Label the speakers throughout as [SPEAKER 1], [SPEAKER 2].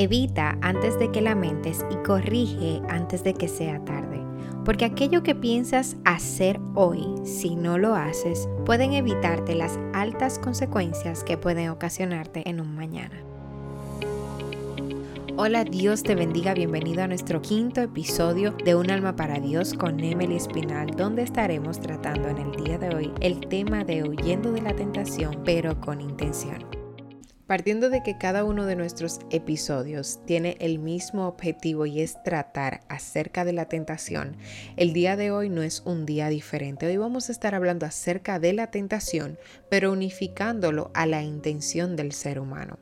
[SPEAKER 1] Evita antes de que lamentes y corrige antes de que sea tarde. Porque aquello que piensas hacer hoy, si no lo haces, pueden evitarte las altas consecuencias que pueden ocasionarte en un mañana. Hola, Dios te bendiga, bienvenido a nuestro quinto episodio de Un alma para Dios con Emily Espinal, donde estaremos tratando en el día de hoy el tema de huyendo de la tentación, pero con intención. Partiendo de que cada uno de nuestros episodios tiene el mismo objetivo y es tratar acerca de la tentación, el día de hoy no es un día diferente. Hoy vamos a estar hablando acerca de la tentación, pero unificándolo a la intención del ser humano.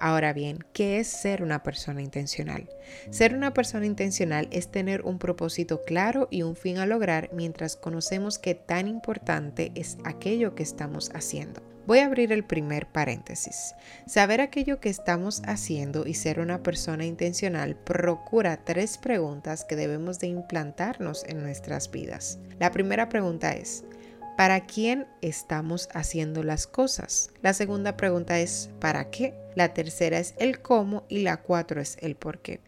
[SPEAKER 1] Ahora bien, ¿qué es ser una persona intencional? Ser una persona intencional es tener un propósito claro y un fin a lograr mientras conocemos qué tan importante es aquello que estamos haciendo. Voy a abrir el primer paréntesis. Saber aquello que estamos haciendo y ser una persona intencional procura tres preguntas que debemos de implantarnos en nuestras vidas. La primera pregunta es, ¿Para quién estamos haciendo las cosas? La segunda pregunta es ¿para qué? La tercera es el cómo y la cuatro es el por qué.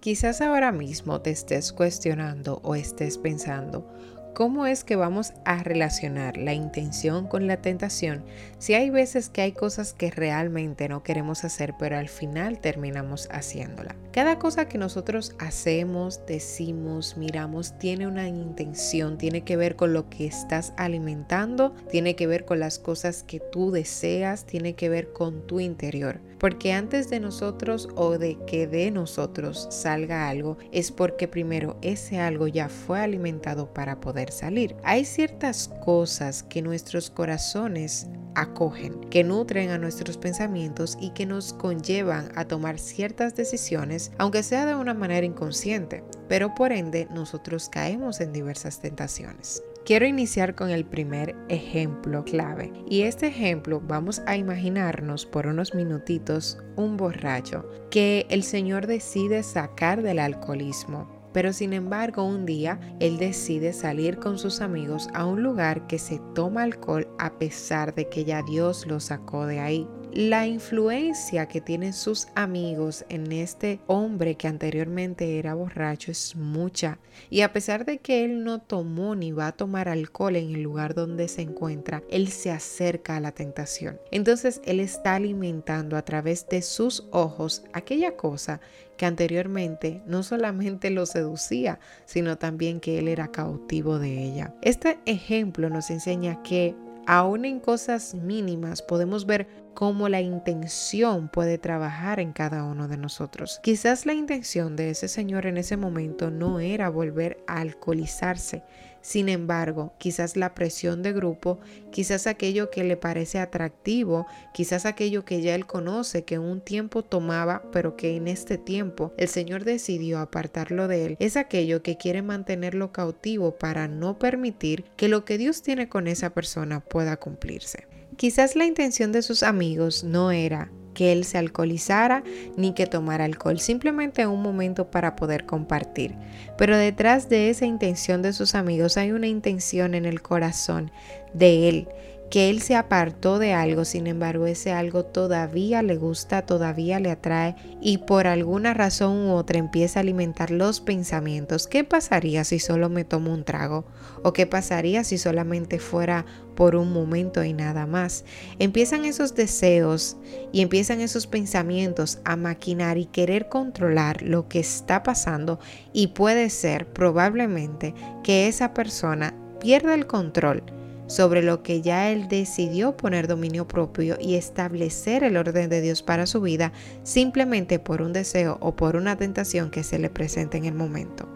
[SPEAKER 1] Quizás ahora mismo te estés cuestionando o estés pensando, ¿Cómo es que vamos a relacionar la intención con la tentación si hay veces que hay cosas que realmente no queremos hacer pero al final terminamos haciéndola? Cada cosa que nosotros hacemos, decimos, miramos, tiene una intención, tiene que ver con lo que estás alimentando, tiene que ver con las cosas que tú deseas, tiene que ver con tu interior. Porque antes de nosotros o de que de nosotros salga algo, es porque primero ese algo ya fue alimentado para poder salir. Hay ciertas cosas que nuestros corazones acogen, que nutren a nuestros pensamientos y que nos conllevan a tomar ciertas decisiones, aunque sea de una manera inconsciente, pero por ende nosotros caemos en diversas tentaciones. Quiero iniciar con el primer ejemplo clave y este ejemplo vamos a imaginarnos por unos minutitos un borracho que el Señor decide sacar del alcoholismo. Pero sin embargo un día él decide salir con sus amigos a un lugar que se toma alcohol a pesar de que ya Dios lo sacó de ahí la influencia que tienen sus amigos en este hombre que anteriormente era borracho es mucha. Y a pesar de que él no tomó ni va a tomar alcohol en el lugar donde se encuentra, él se acerca a la tentación. Entonces él está alimentando a través de sus ojos aquella cosa que anteriormente no solamente lo seducía, sino también que él era cautivo de ella. Este ejemplo nos enseña que aún en cosas mínimas podemos ver cómo la intención puede trabajar en cada uno de nosotros. Quizás la intención de ese señor en ese momento no era volver a alcoholizarse. Sin embargo, quizás la presión de grupo, quizás aquello que le parece atractivo, quizás aquello que ya él conoce, que un tiempo tomaba, pero que en este tiempo el Señor decidió apartarlo de él, es aquello que quiere mantenerlo cautivo para no permitir que lo que Dios tiene con esa persona pueda cumplirse. Quizás la intención de sus amigos no era que él se alcoholizara ni que tomara alcohol, simplemente un momento para poder compartir. Pero detrás de esa intención de sus amigos hay una intención en el corazón de él que él se apartó de algo, sin embargo ese algo todavía le gusta, todavía le atrae y por alguna razón u otra empieza a alimentar los pensamientos. ¿Qué pasaría si solo me tomo un trago? ¿O qué pasaría si solamente fuera por un momento y nada más? Empiezan esos deseos y empiezan esos pensamientos a maquinar y querer controlar lo que está pasando y puede ser probablemente que esa persona pierda el control sobre lo que ya él decidió poner dominio propio y establecer el orden de Dios para su vida simplemente por un deseo o por una tentación que se le presente en el momento.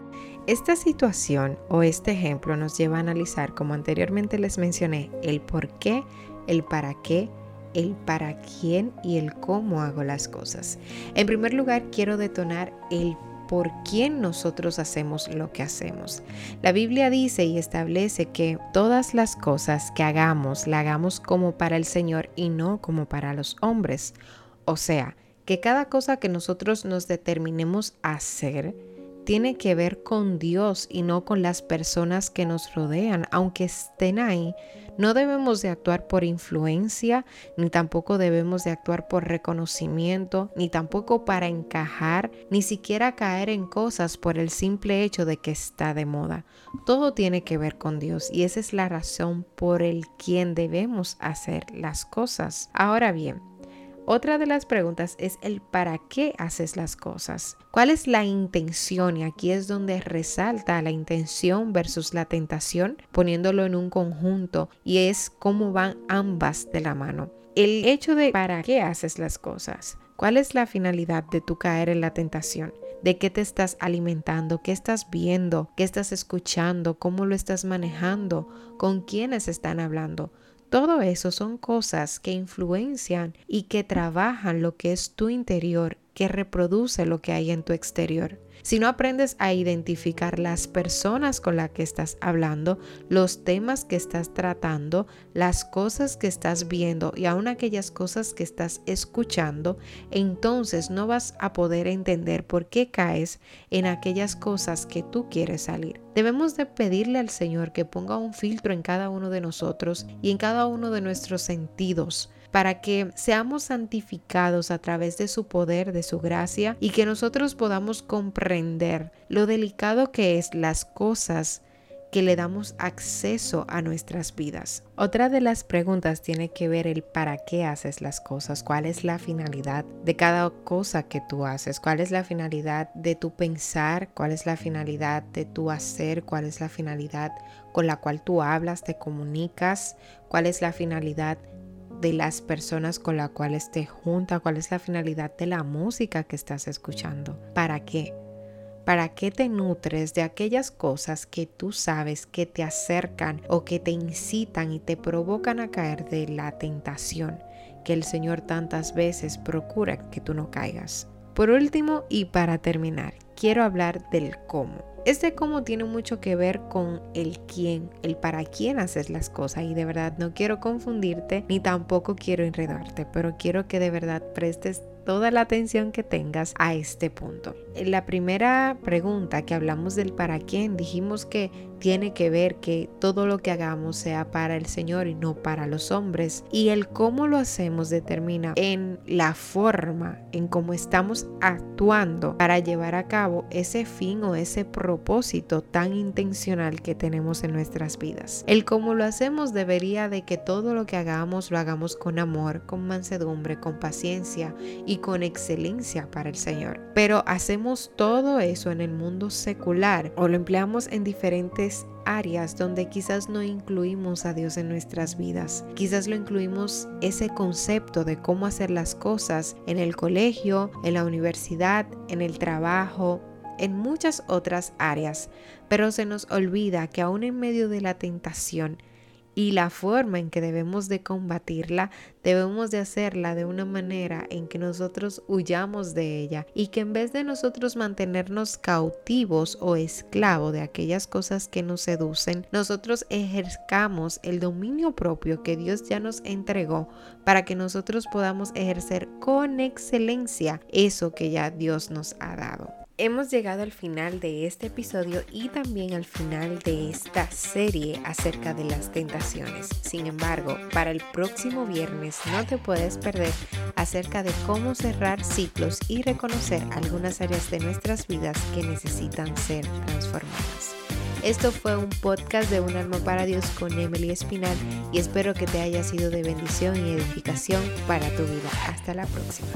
[SPEAKER 1] Esta situación o este ejemplo nos lleva a analizar, como anteriormente les mencioné, el por qué, el para qué, el para quién y el cómo hago las cosas. En primer lugar, quiero detonar el por quién nosotros hacemos lo que hacemos. La Biblia dice y establece que todas las cosas que hagamos, la hagamos como para el Señor y no como para los hombres. O sea, que cada cosa que nosotros nos determinemos hacer, tiene que ver con Dios y no con las personas que nos rodean, aunque estén ahí, No debemos de actuar por influencia, ni tampoco debemos de actuar por reconocimiento, ni tampoco para encajar, ni siquiera caer en cosas por el simple hecho de que está de moda. Todo tiene que ver con Dios y esa es la razón por el quien debemos hacer las cosas. Ahora bien, otra de las preguntas es el para qué haces las cosas. ¿Cuál es la intención? Y aquí es donde resalta la intención versus la tentación, poniéndolo en un conjunto y es cómo van ambas de la mano. El hecho de para qué haces las cosas. ¿Cuál es la finalidad de tu caer en la tentación? ¿De qué te estás alimentando? ¿Qué estás viendo? ¿Qué estás escuchando? ¿Cómo lo estás manejando? ¿Con quiénes están hablando? Todo eso son cosas que influencian y que trabajan lo que es tu interior, que reproduce lo que hay en tu exterior. Si no aprendes a identificar las personas con las que estás hablando, los temas que estás tratando, las cosas que estás viendo y aún aquellas cosas que estás escuchando, entonces no vas a poder entender por qué caes en aquellas cosas que tú quieres salir. Debemos de pedirle al Señor que ponga un filtro en cada uno de nosotros y en cada uno de nuestros sentidos para que seamos santificados a través de su poder, de su gracia y que nosotros podamos comprender lo delicado que es las cosas que le damos acceso a nuestras vidas. Otra de las preguntas tiene que ver el para qué haces las cosas, cuál es la finalidad de cada cosa que tú haces, cuál es la finalidad de tu pensar, cuál es la finalidad de tu hacer, cuál es la finalidad con la cual tú hablas, te comunicas, cuál es la finalidad de las personas con las cuales te junta, cuál es la finalidad de la música que estás escuchando, para qué. ¿Para qué te nutres de aquellas cosas que tú sabes que te acercan o que te incitan y te provocan a caer de la tentación que el Señor tantas veces procura que tú no caigas? Por último y para terminar, quiero hablar del cómo. Este cómo tiene mucho que ver con el quién, el para quién haces las cosas. Y de verdad no quiero confundirte ni tampoco quiero enredarte, pero quiero que de verdad prestes toda la atención que tengas a este punto. En la primera pregunta que hablamos del para quién, dijimos que tiene que ver que todo lo que hagamos sea para el Señor y no para los hombres. Y el cómo lo hacemos determina en la forma, en cómo estamos actuando para llevar a cabo ese fin o ese propósito tan intencional que tenemos en nuestras vidas. El cómo lo hacemos debería de que todo lo que hagamos lo hagamos con amor, con mansedumbre, con paciencia y con excelencia para el Señor. Pero hacemos todo eso en el mundo secular o lo empleamos en diferentes áreas donde quizás no incluimos a Dios en nuestras vidas. Quizás lo incluimos ese concepto de cómo hacer las cosas en el colegio, en la universidad, en el trabajo, en muchas otras áreas, pero se nos olvida que aún en medio de la tentación, y la forma en que debemos de combatirla, debemos de hacerla de una manera en que nosotros huyamos de ella y que en vez de nosotros mantenernos cautivos o esclavos de aquellas cosas que nos seducen, nosotros ejerzcamos el dominio propio que Dios ya nos entregó para que nosotros podamos ejercer con excelencia eso que ya Dios nos ha dado hemos llegado al final de este episodio y también al final de esta serie acerca de las tentaciones. Sin embargo, para el próximo viernes no te puedes perder acerca de cómo cerrar ciclos y reconocer algunas áreas de nuestras vidas que necesitan ser transformadas. Esto fue un podcast de Un alma para Dios con Emily Espinal y espero que te haya sido de bendición y edificación para tu vida. Hasta la próxima.